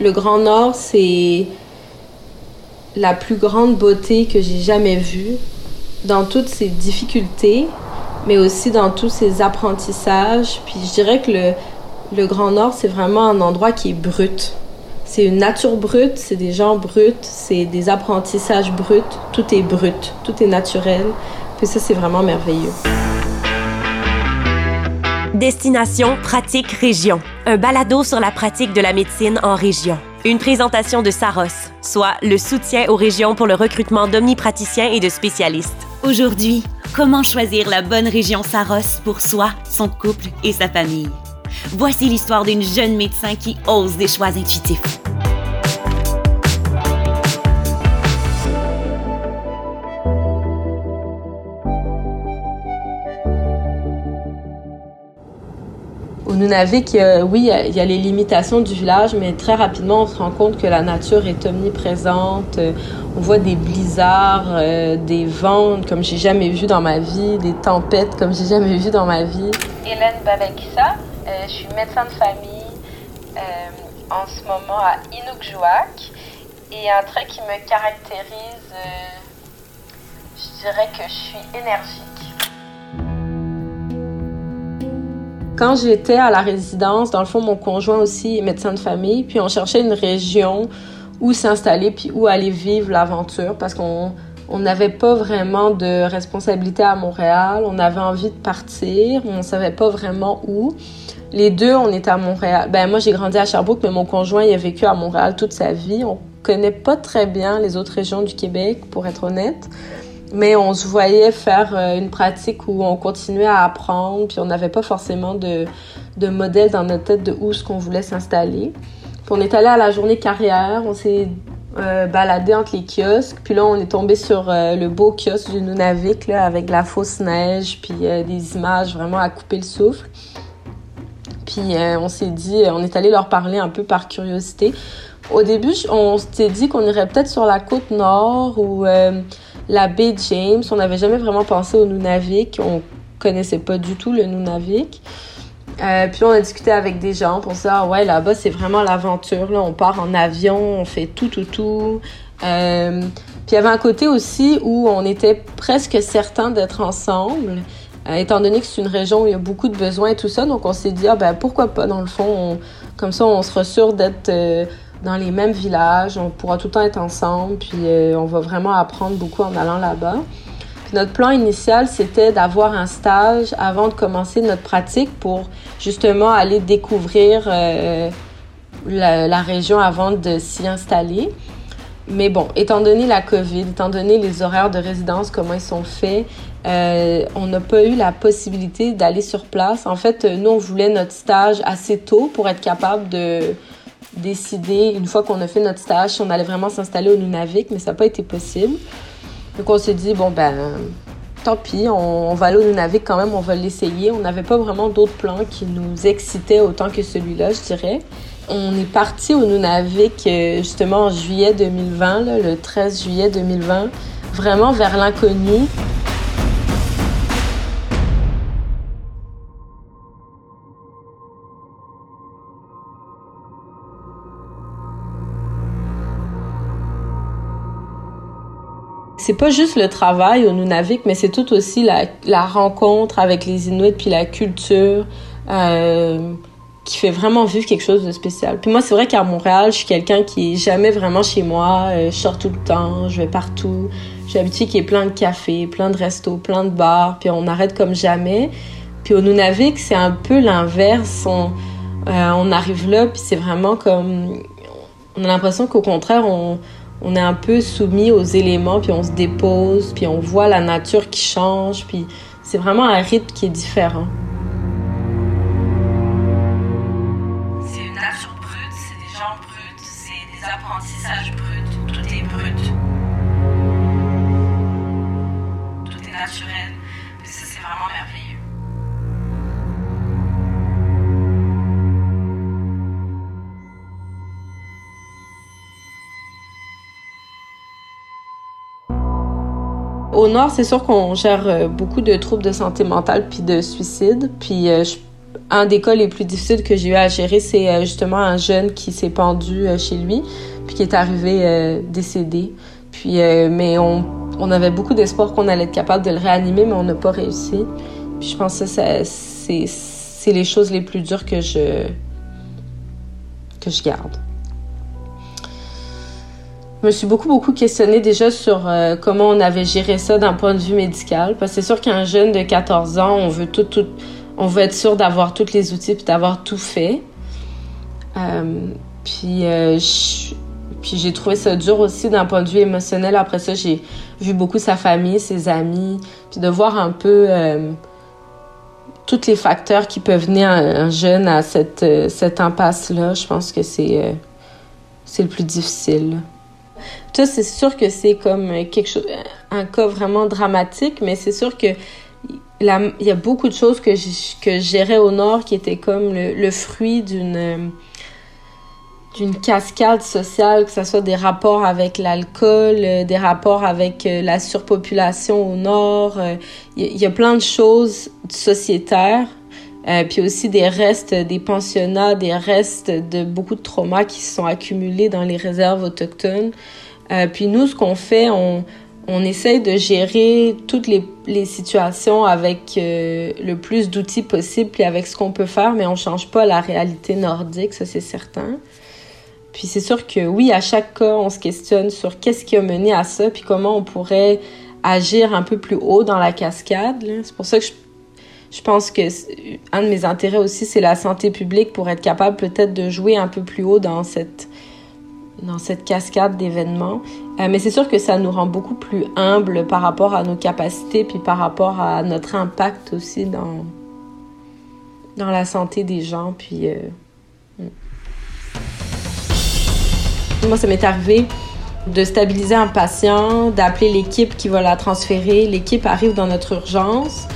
Le Grand Nord, c'est la plus grande beauté que j'ai jamais vue dans toutes ses difficultés, mais aussi dans tous ses apprentissages. Puis je dirais que le, le Grand Nord, c'est vraiment un endroit qui est brut. C'est une nature brute, c'est des gens bruts, c'est des apprentissages bruts, tout est brut, tout est naturel. Puis ça, c'est vraiment merveilleux. Destination Pratique Région, un balado sur la pratique de la médecine en région. Une présentation de Saros, soit le soutien aux régions pour le recrutement d'omnipraticiens et de spécialistes. Aujourd'hui, comment choisir la bonne région Saros pour soi, son couple et sa famille? Voici l'histoire d'une jeune médecin qui ose des choix intuitifs. Nunavik, euh, oui, il y a les limitations du village, mais très rapidement, on se rend compte que la nature est omniprésente. On voit des blizzards, euh, des vents comme j'ai jamais vu dans ma vie, des tempêtes comme j'ai jamais vu dans ma vie. Hélène Babakissa, euh, je suis médecin de famille en ce moment à Inukjuak. Et un trait qui me caractérise, je dirais que je suis énergique. Quand j'étais à la résidence, dans le fond, mon conjoint aussi est médecin de famille, puis on cherchait une région où s'installer, puis où aller vivre l'aventure, parce qu'on on n'avait pas vraiment de responsabilité à Montréal, on avait envie de partir, on ne savait pas vraiment où. Les deux, on était à Montréal. Ben moi, j'ai grandi à Sherbrooke, mais mon conjoint, il a vécu à Montréal toute sa vie. On connaît pas très bien les autres régions du Québec, pour être honnête. Mais on se voyait faire euh, une pratique où on continuait à apprendre, puis on n'avait pas forcément de, de modèle dans notre tête de où ce qu'on voulait s'installer. Puis on est allé à la journée carrière, on s'est euh, baladé entre les kiosques, puis là on est tombé sur euh, le beau kiosque du Nunavik là, avec la fausse neige, puis des images vraiment à couper le souffle. Puis on s'est dit, on est allé leur parler un peu par curiosité. Au début, on s'était dit qu'on irait peut-être sur la côte nord ou la baie James. On n'avait jamais vraiment pensé au Nunavik. On connaissait pas du tout le Nunavik. Euh, puis on a discuté avec des gens pour ça. Ah ouais, là-bas, c'est vraiment l'aventure. Là. On part en avion, on fait tout, tout, tout. Euh, puis il y avait un côté aussi où on était presque certain d'être ensemble, euh, étant donné que c'est une région où il y a beaucoup de besoins et tout ça. Donc on s'est dit, ah ben pourquoi pas, dans le fond, comme ça, on sera sûr d'être dans les mêmes villages, on pourra tout le temps être ensemble, puis euh, on va vraiment apprendre beaucoup en allant là-bas. notre plan initial, c'était d'avoir un stage avant de commencer notre pratique pour justement aller découvrir euh, la, région avant de s'y installer. Mais bon, étant donné la COVID, étant donné les horaires de résidence, comment ils sont faits, euh, on n'a pas eu la possibilité d'aller sur place. En fait, nous, on voulait notre stage assez tôt pour être capable de, décider, une fois qu'on a fait notre stage, on allait vraiment s'installer au Nunavik, mais ça n'a pas été possible. Donc on s'est dit, bon ben, tant pis, on, va aller au Nunavik quand même, on va l'essayer. On n'avait pas vraiment d'autres plans qui nous excitaient autant que celui-là, je dirais. On est parti au Nunavik euh, justement en juillet 2020, le 13 juillet 2020, vraiment vers l'inconnu. C'est pas juste le travail au Nunavik, mais c'est tout aussi la, rencontre avec les Inuits puis la culture euh, qui fait vraiment vivre quelque chose de spécial. Puis moi, c'est vrai qu'à Montréal, je suis quelqu'un qui est jamais vraiment chez moi. Euh, je sors tout le temps, je vais partout. J'ai l'habitude qu'il y ait plein de cafés, plein de restos, plein de bars, puis on arrête comme jamais. Puis au Nunavik, c'est un peu l'inverse. On, euh, on arrive là, puis c'est vraiment comme... On a l'impression qu'au contraire, on on est un peu soumis aux éléments, puis on se dépose, puis on voit la nature qui change, puis c'est vraiment un rythme qui est différent. Au nord, c'est sûr qu'on gère euh, beaucoup de troubles de santé mentale puis de suicide. Puis euh, un des cas les plus difficiles que j'ai eu à gérer, c'est justement un jeune qui s'est pendu chez lui, puis qui est arrivé décédé. Mais on, avait beaucoup d'espoir qu'on allait être capable de le réanimer, mais on n'a pas réussi. Puis je pense que ça, c'est les choses les plus dures que je garde. Je me suis beaucoup, beaucoup questionnée déjà sur euh, comment on avait géré ça d'un point de vue médical. Parce que c'est sûr qu'un jeune de 14 ans, on veut tout, on veut être sûr d'avoir tous les outils puis d'avoir tout fait. Euh, puis, euh, puis j'ai trouvé ça dur aussi d'un point de vue émotionnel. Après ça, j'ai vu beaucoup sa famille, ses amis, puis de voir un peu tous les facteurs qui peuvent venir un, jeune à cette, cette impasse-là. Je pense que c'est c'est le plus difficile. Ça, c'est sûr que c'est comme quelque chose, un cas vraiment dramatique, mais c'est sûr que il y a beaucoup de choses que je, que gérais au nord qui étaient comme le, fruit d'une d'une cascade sociale, que ce soit des rapports avec l'alcool, euh, des rapports avec euh, la surpopulation au nord. Euh, il y, a plein de choses sociétaires euh, puis aussi des restes des pensionnats, des restes de beaucoup de traumas qui se sont accumulés dans les réserves autochtones. Euh, puis nous, ce qu'on fait, on, on essaye de gérer toutes les, situations avec euh, le plus d'outils possible, puis avec ce qu'on peut faire, mais on change pas la réalité nordique, ça c'est certain. Puis c'est sûr que oui, à chaque cas, on se questionne sur qu'est-ce qui a mené à ça, puis comment on pourrait agir un peu plus haut dans la cascade. C'est pour ça que je je pense que un de mes intérêts aussi, c'est la santé publique pour être capable peut-être de jouer un peu plus haut dans cette, dans cette cascade d'événements. Euh, mais c'est sûr que ça nous rend beaucoup plus humbles par rapport à nos capacités, puis par rapport à notre impact aussi dans, dans la santé des gens. Puis, euh, hmm. Moi, ça m'est arrivé de stabiliser un patient, d'appeler l'équipe qui va la transférer. L'équipe arrive dans notre urgence.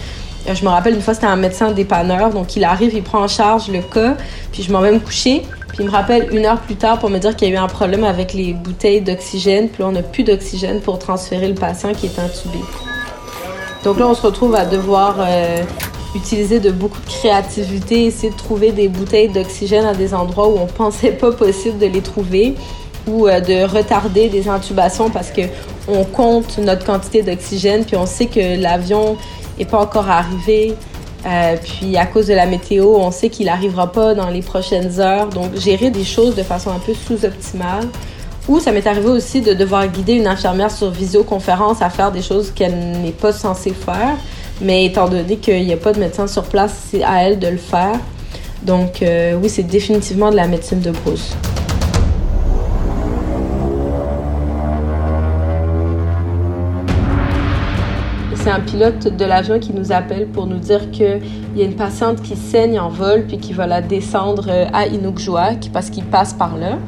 Euh, je me rappelle une fois, c'était un médecin dépanneur, donc il arrive, il prend en charge le cas, puis je m'en vais me coucher. Puis il me rappelle une heure plus tard pour me dire qu'il y a eu un problème avec les bouteilles d'oxygène, puis là, on n'a plus d'oxygène pour transférer le patient qui est intubé. Donc là, on se retrouve à devoir euh, utiliser de beaucoup de créativité, essayer de trouver des bouteilles d'oxygène à des endroits où on pensait pas possible de les trouver ou euh, de retarder des intubations parce que on compte notre quantité d'oxygène puis on sait que l'avion n'est pas encore arrivé. Euh, puis à cause de la météo, on sait qu'il n'arrivera pas dans les prochaines heures. Donc gérer des choses de façon un peu sous-optimale. Ou ça m'est arrivé aussi de devoir guider une infirmière sur visioconférence à faire des choses qu'elle n'est pas censée faire. Mais étant donné qu'il n'y a pas de médecin sur place, c'est à elle de le faire. Donc euh, oui, c'est définitivement de la médecine de brousse. Un pilote de l'avion qui nous appelle pour nous dire qu'il y a une patiente qui saigne en vol puis qui va la descendre euh, à Inukjuak parce qu'il passe par là.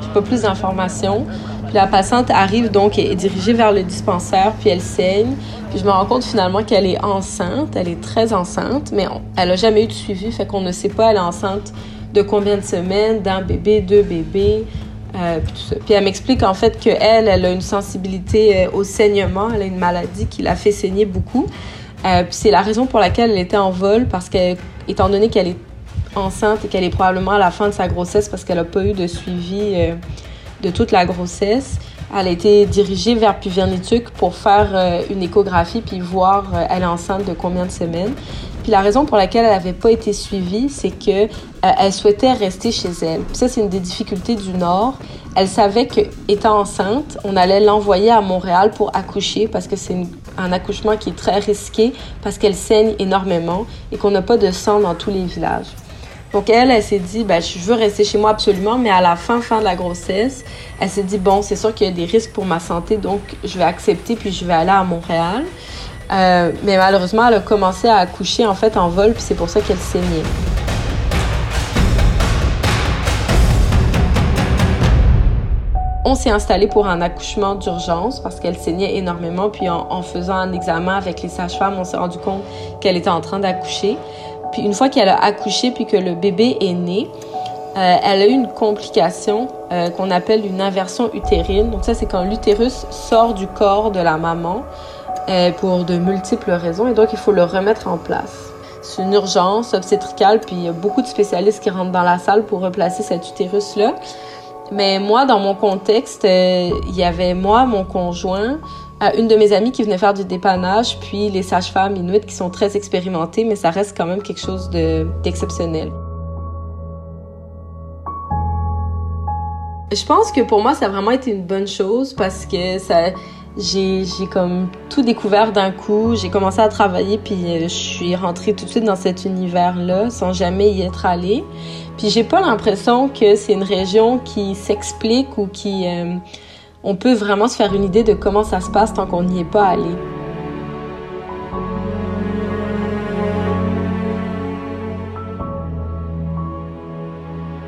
J'ai pas plus d'informations. Puis la patiente arrive donc et est dirigée vers le dispensaire puis elle saigne. Puis je me rends compte finalement qu'elle est enceinte, elle est très enceinte, mais elle a jamais eu de suivi, fait qu'on ne sait pas elle est enceinte de combien de semaines, d'un bébé, deux bébés. Euh, puis, elle m'explique en fait qu'elle, elle a une sensibilité euh, au saignement, elle a une maladie qui la fait saigner beaucoup. Euh, puis c'est la raison pour laquelle elle était en vol, parce qu'étant donné qu'elle est enceinte et qu'elle est probablement à la fin de sa grossesse parce qu'elle n'a pas eu de suivi de toute la grossesse, elle a été dirigée vers Puvernituc pour faire une échographie puis voir elle est enceinte de combien de semaines. Puis la raison pour laquelle elle n'avait pas été suivie, c'est que euh, elle souhaitait rester chez elle. Ça, c'est une des difficultés du Nord. Elle savait que, étant enceinte, on allait l'envoyer à Montréal pour accoucher parce que c'est un accouchement qui est très risqué parce qu'elle saigne énormément et qu'on n'a pas de sang dans tous les villages. Donc elle, elle s'est dit, ben, je veux rester chez moi absolument, mais à la fin, fin de la grossesse, elle s'est dit, bon, c'est sûr qu'il y a des risques pour ma santé, donc je vais accepter, puis je vais aller à Montréal. Euh, mais malheureusement, elle a commencé à accoucher en fait en vol, puis c'est pour ça qu'elle saignait. On s'est installé pour un accouchement d'urgence parce qu'elle saignait énormément. Puis en, faisant un examen avec les sages-femmes, on s'est rendu compte qu'elle était en train d'accoucher. Puis une fois qu'elle a accouché puis que le bébé est né, euh, elle a eu une complication euh, qu'on appelle une inversion utérine. Donc ça, c'est quand l'utérus sort du corps de la maman. Pour de multiples raisons et donc il faut le remettre en place. c'est une urgence obstétricale, puis il y a beaucoup de spécialistes qui rentrent dans la salle pour replacer cet utérus-là. Mais moi, dans mon contexte, euh, il y avait moi, mon conjoint, une de mes amies qui venait faire du dépannage, puis les sages-femmes inuites qui sont très expérimentées, mais ça reste quand même quelque chose d'exceptionnel. Je pense que pour moi, ça a vraiment été une bonne chose parce que ça, j'ai, comme tout découvert d'un coup. J'ai commencé à travailler puis euh, je suis rentrée tout de suite dans cet univers-là sans jamais y être allée. Puis j'ai pas l'impression que c'est une région qui s'explique ou qui euh, on peut vraiment se faire une idée de comment ça se passe tant qu'on n'y est pas allé.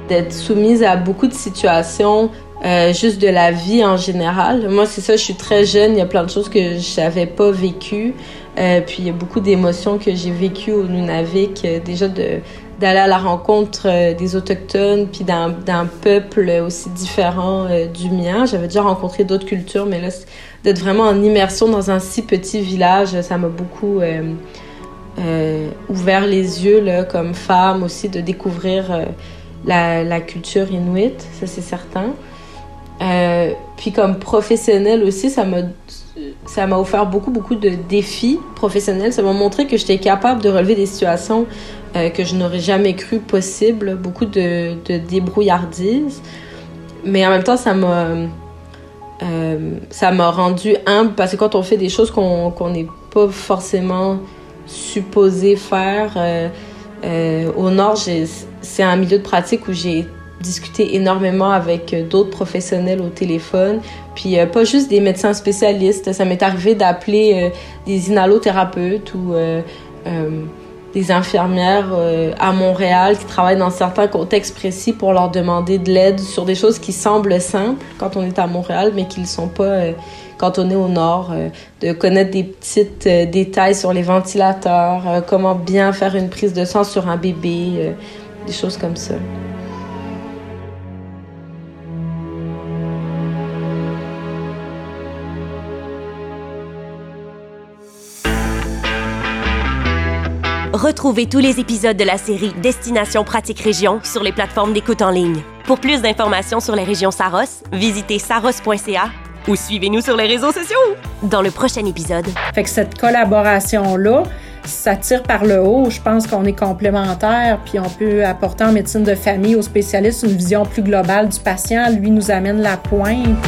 d'être soumise à beaucoup de situations euh, juste de la vie en général. Moi, c'est ça, je suis très jeune, il y a plein de choses que j'avais pas vécues. Euh, puis il y a beaucoup d'émotions que j'ai vécues au Nunavik, euh, déjà d'aller à la rencontre des autochtones puis d'un peuple aussi différent du mien. J'avais déjà rencontré d'autres cultures, mais là, d'être vraiment en immersion dans un si petit village, ça m'a beaucoup ouvert les yeux comme femme aussi, de découvrir la, la, culture inuite, ça c'est certain. Euh, puis comme professionnelle aussi, ça m'a ça m'a offert beaucoup beaucoup de défis professionnels. Ça m'a montré que j'étais capable de relever des situations euh, que je n'aurais jamais cru possible, beaucoup de, de débrouillardise. Mais en même temps, ça m'a euh, ça m'a rendu humble parce que quand on fait des choses qu'on n'est pas forcément supposé faire, euh au Nord, c'est un milieu de pratique où j'ai discuté énormément avec euh, d'autres professionnels au téléphone, puis euh, pas juste des médecins spécialistes. Ça m'est arrivé d'appeler euh, des inhalothérapeutes ou des infirmières à Montréal qui travaillent dans certains contextes précis pour leur demander de l'aide sur des choses qui semblent simples quand on est à Montréal, mais qui ne sont pas quand on est au nord, de connaître des petits détails sur les ventilateurs, comment bien faire une prise de sang sur un bébé, des choses comme ça. Retrouvez tous les épisodes de la série Destination Pratique Région sur les plateformes d'écoute en ligne. Pour plus d'informations sur les régions Saros, visitez saros.ca ou suivez-nous sur les réseaux sociaux. Dans le prochain épisode. Fait que cette collaboration-là, ça tire par le haut. Je pense qu'on est complémentaires, puis on peut apporter en médecine de famille aux spécialistes une vision plus globale du patient. Lui nous amène la pointe.